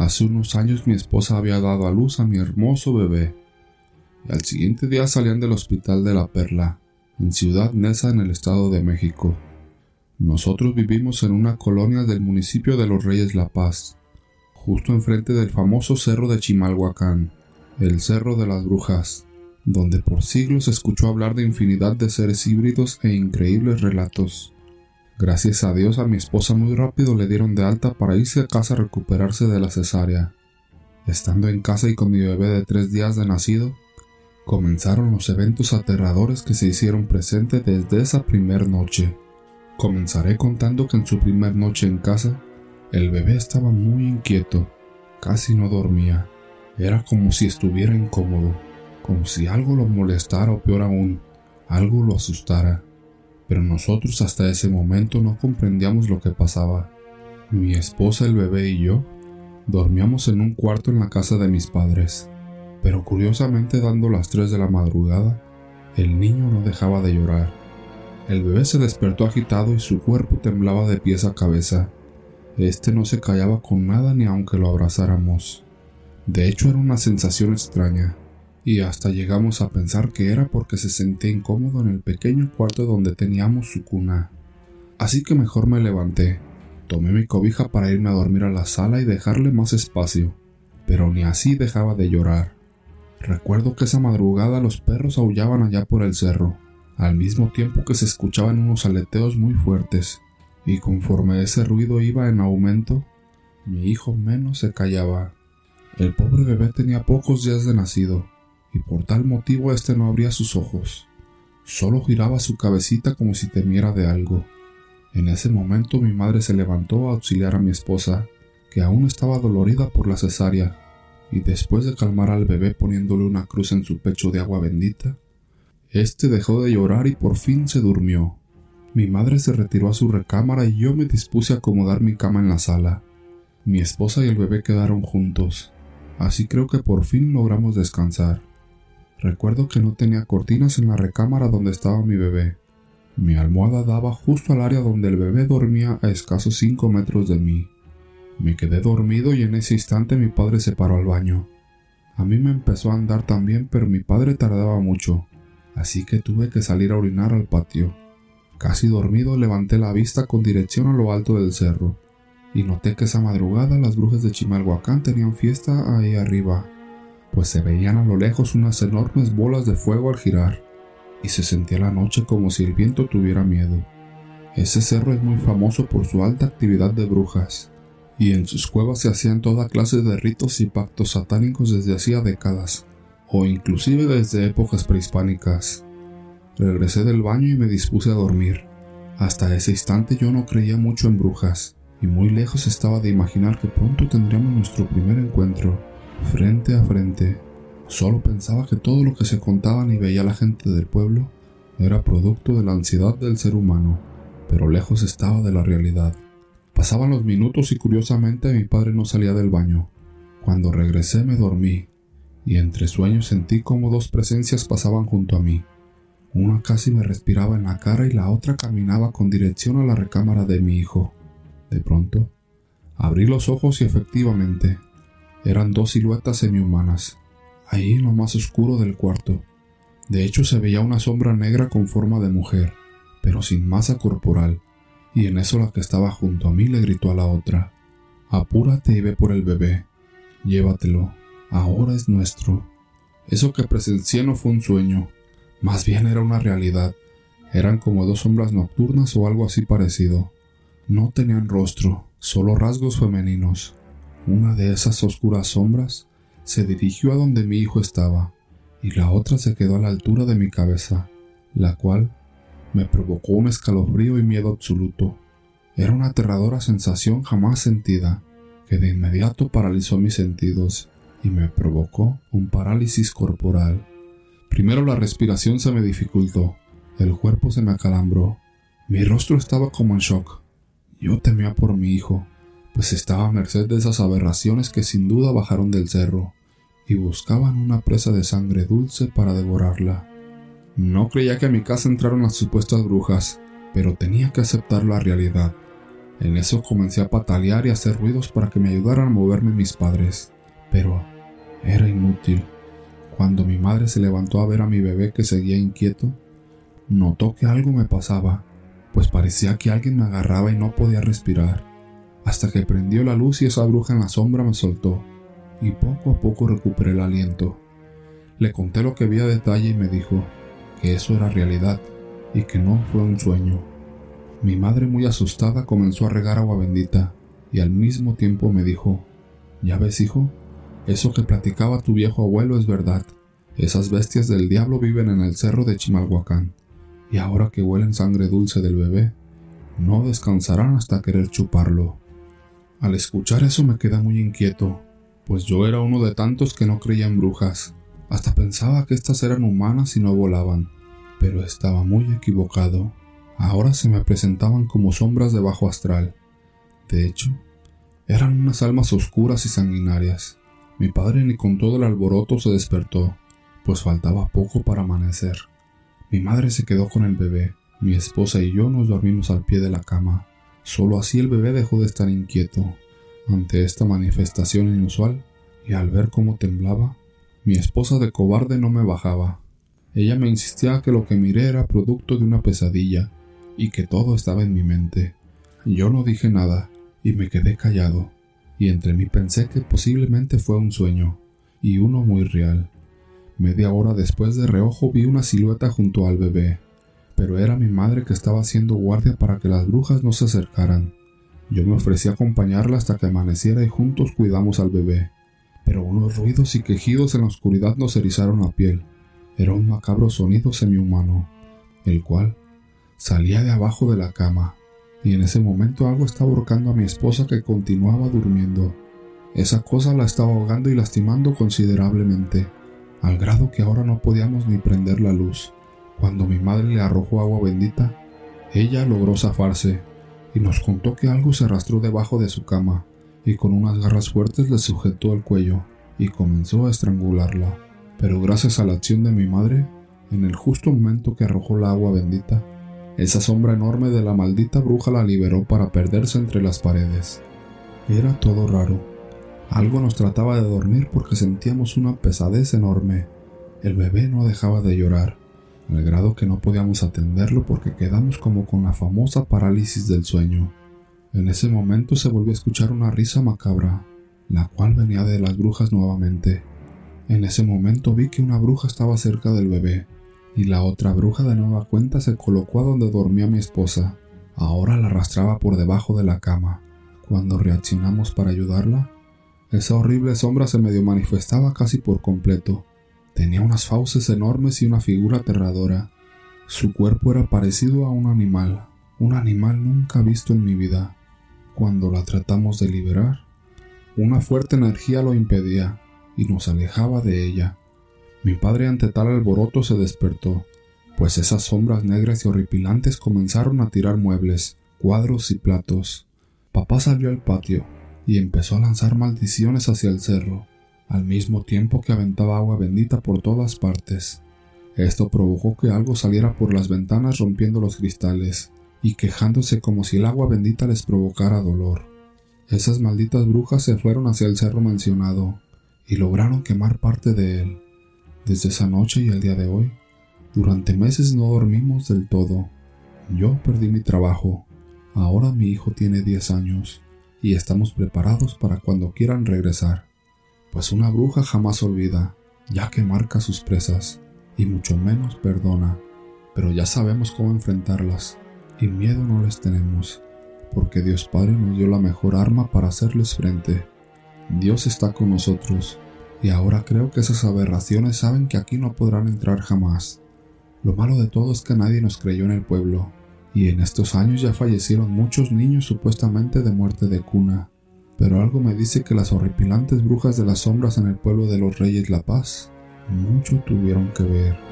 Hace unos años mi esposa había dado a luz a mi hermoso bebé. Y al siguiente día salían del hospital de La Perla, en Ciudad Neza, en el Estado de México. Nosotros vivimos en una colonia del municipio de Los Reyes La Paz, justo enfrente del famoso cerro de Chimalhuacán, el Cerro de las Brujas, donde por siglos escuchó hablar de infinidad de seres híbridos e increíbles relatos. Gracias a Dios a mi esposa muy rápido le dieron de alta para irse a casa a recuperarse de la cesárea. Estando en casa y con mi bebé de tres días de nacido, comenzaron los eventos aterradores que se hicieron presentes desde esa primer noche. Comenzaré contando que en su primer noche en casa, el bebé estaba muy inquieto, casi no dormía, era como si estuviera incómodo como si algo lo molestara o peor aún, algo lo asustara. Pero nosotros hasta ese momento no comprendíamos lo que pasaba. Mi esposa, el bebé y yo dormíamos en un cuarto en la casa de mis padres. Pero curiosamente dando las 3 de la madrugada, el niño no dejaba de llorar. El bebé se despertó agitado y su cuerpo temblaba de pies a cabeza. Este no se callaba con nada ni aunque lo abrazáramos. De hecho era una sensación extraña y hasta llegamos a pensar que era porque se sentía incómodo en el pequeño cuarto donde teníamos su cuna. Así que mejor me levanté, tomé mi cobija para irme a dormir a la sala y dejarle más espacio, pero ni así dejaba de llorar. Recuerdo que esa madrugada los perros aullaban allá por el cerro, al mismo tiempo que se escuchaban unos aleteos muy fuertes, y conforme ese ruido iba en aumento, mi hijo menos se callaba. El pobre bebé tenía pocos días de nacido, y por tal motivo éste no abría sus ojos. Solo giraba su cabecita como si temiera de algo. En ese momento mi madre se levantó a auxiliar a mi esposa, que aún estaba dolorida por la cesárea, y después de calmar al bebé poniéndole una cruz en su pecho de agua bendita, éste dejó de llorar y por fin se durmió. Mi madre se retiró a su recámara y yo me dispuse a acomodar mi cama en la sala. Mi esposa y el bebé quedaron juntos, así creo que por fin logramos descansar. Recuerdo que no tenía cortinas en la recámara donde estaba mi bebé. Mi almohada daba justo al área donde el bebé dormía a escasos 5 metros de mí. Me quedé dormido y en ese instante mi padre se paró al baño. A mí me empezó a andar también, pero mi padre tardaba mucho, así que tuve que salir a orinar al patio. Casi dormido levanté la vista con dirección a lo alto del cerro, y noté que esa madrugada las brujas de Chimalhuacán tenían fiesta ahí arriba pues se veían a lo lejos unas enormes bolas de fuego al girar, y se sentía la noche como si el viento tuviera miedo. Ese cerro es muy famoso por su alta actividad de brujas, y en sus cuevas se hacían toda clase de ritos y pactos satánicos desde hacía décadas, o inclusive desde épocas prehispánicas. Regresé del baño y me dispuse a dormir. Hasta ese instante yo no creía mucho en brujas, y muy lejos estaba de imaginar que pronto tendríamos nuestro primer encuentro frente a frente. Solo pensaba que todo lo que se contaban y veía la gente del pueblo era producto de la ansiedad del ser humano, pero lejos estaba de la realidad. Pasaban los minutos y curiosamente mi padre no salía del baño. Cuando regresé me dormí, y entre sueños sentí como dos presencias pasaban junto a mí. Una casi me respiraba en la cara y la otra caminaba con dirección a la recámara de mi hijo. De pronto, abrí los ojos y efectivamente eran dos siluetas semihumanas, ahí en lo más oscuro del cuarto. De hecho se veía una sombra negra con forma de mujer, pero sin masa corporal, y en eso la que estaba junto a mí le gritó a la otra, Apúrate y ve por el bebé, llévatelo, ahora es nuestro. Eso que presencié no fue un sueño, más bien era una realidad. Eran como dos sombras nocturnas o algo así parecido. No tenían rostro, solo rasgos femeninos. Una de esas oscuras sombras se dirigió a donde mi hijo estaba, y la otra se quedó a la altura de mi cabeza, la cual me provocó un escalofrío y miedo absoluto. Era una aterradora sensación jamás sentida, que de inmediato paralizó mis sentidos y me provocó un parálisis corporal. Primero la respiración se me dificultó, el cuerpo se me acalambró, mi rostro estaba como en shock. Yo temía por mi hijo, pues estaba a merced de esas aberraciones que sin duda bajaron del cerro y buscaban una presa de sangre dulce para devorarla. No creía que a mi casa entraron las supuestas brujas, pero tenía que aceptar la realidad. En eso comencé a patalear y hacer ruidos para que me ayudaran a moverme mis padres, pero era inútil. Cuando mi madre se levantó a ver a mi bebé que seguía inquieto, notó que algo me pasaba, pues parecía que alguien me agarraba y no podía respirar, hasta que prendió la luz y esa bruja en la sombra me soltó, y poco a poco recuperé el aliento. Le conté lo que vi a detalle y me dijo que eso era realidad y que no fue un sueño. Mi madre muy asustada comenzó a regar agua bendita y al mismo tiempo me dijo, ¿ya ves hijo? Eso que platicaba tu viejo abuelo es verdad. Esas bestias del diablo viven en el cerro de Chimalhuacán y ahora que huelen sangre dulce del bebé, no descansarán hasta querer chuparlo. Al escuchar eso me quedé muy inquieto, pues yo era uno de tantos que no creía en brujas. Hasta pensaba que estas eran humanas y no volaban, pero estaba muy equivocado. Ahora se me presentaban como sombras de bajo astral. De hecho, eran unas almas oscuras y sanguinarias. Mi padre ni con todo el alboroto se despertó, pues faltaba poco para amanecer. Mi madre se quedó con el bebé, mi esposa y yo nos dormimos al pie de la cama. Solo así el bebé dejó de estar inquieto. Ante esta manifestación inusual, y al ver cómo temblaba, mi esposa de cobarde no me bajaba. Ella me insistía que lo que miré era producto de una pesadilla y que todo estaba en mi mente. Yo no dije nada y me quedé callado, y entre mí pensé que posiblemente fue un sueño, y uno muy real. Media hora después de reojo vi una silueta junto al bebé, pero era mi madre que estaba haciendo guardia para que las brujas no se acercaran. Yo me ofrecí a acompañarla hasta que amaneciera y juntos cuidamos al bebé, pero unos ruidos y quejidos en la oscuridad nos erizaron la piel. Era un macabro sonido semihumano, el cual salía de abajo de la cama, y en ese momento algo estaba ahorcando a mi esposa que continuaba durmiendo. Esa cosa la estaba ahogando y lastimando considerablemente al grado que ahora no podíamos ni prender la luz. Cuando mi madre le arrojó agua bendita, ella logró zafarse y nos contó que algo se arrastró debajo de su cama y con unas garras fuertes le sujetó el cuello y comenzó a estrangularla. Pero gracias a la acción de mi madre, en el justo momento que arrojó la agua bendita, esa sombra enorme de la maldita bruja la liberó para perderse entre las paredes. Era todo raro. Algo nos trataba de dormir porque sentíamos una pesadez enorme. El bebé no dejaba de llorar, al grado que no podíamos atenderlo porque quedamos como con la famosa parálisis del sueño. En ese momento se volvió a escuchar una risa macabra, la cual venía de las brujas nuevamente. En ese momento vi que una bruja estaba cerca del bebé, y la otra bruja de nueva cuenta se colocó a donde dormía mi esposa. Ahora la arrastraba por debajo de la cama. Cuando reaccionamos para ayudarla, esa horrible sombra se medio manifestaba casi por completo. Tenía unas fauces enormes y una figura aterradora. Su cuerpo era parecido a un animal, un animal nunca visto en mi vida. Cuando la tratamos de liberar, una fuerte energía lo impedía y nos alejaba de ella. Mi padre ante tal alboroto se despertó, pues esas sombras negras y horripilantes comenzaron a tirar muebles, cuadros y platos. Papá salió al patio y empezó a lanzar maldiciones hacia el cerro, al mismo tiempo que aventaba agua bendita por todas partes. Esto provocó que algo saliera por las ventanas rompiendo los cristales y quejándose como si el agua bendita les provocara dolor. Esas malditas brujas se fueron hacia el cerro mencionado y lograron quemar parte de él. Desde esa noche y el día de hoy, durante meses no dormimos del todo. Yo perdí mi trabajo. Ahora mi hijo tiene 10 años y estamos preparados para cuando quieran regresar, pues una bruja jamás olvida, ya que marca sus presas, y mucho menos perdona, pero ya sabemos cómo enfrentarlas, y miedo no les tenemos, porque Dios Padre nos dio la mejor arma para hacerles frente. Dios está con nosotros, y ahora creo que esas aberraciones saben que aquí no podrán entrar jamás. Lo malo de todo es que nadie nos creyó en el pueblo, y en estos años ya fallecieron muchos niños supuestamente de muerte de cuna, pero algo me dice que las horripilantes brujas de las sombras en el pueblo de los Reyes La Paz mucho tuvieron que ver.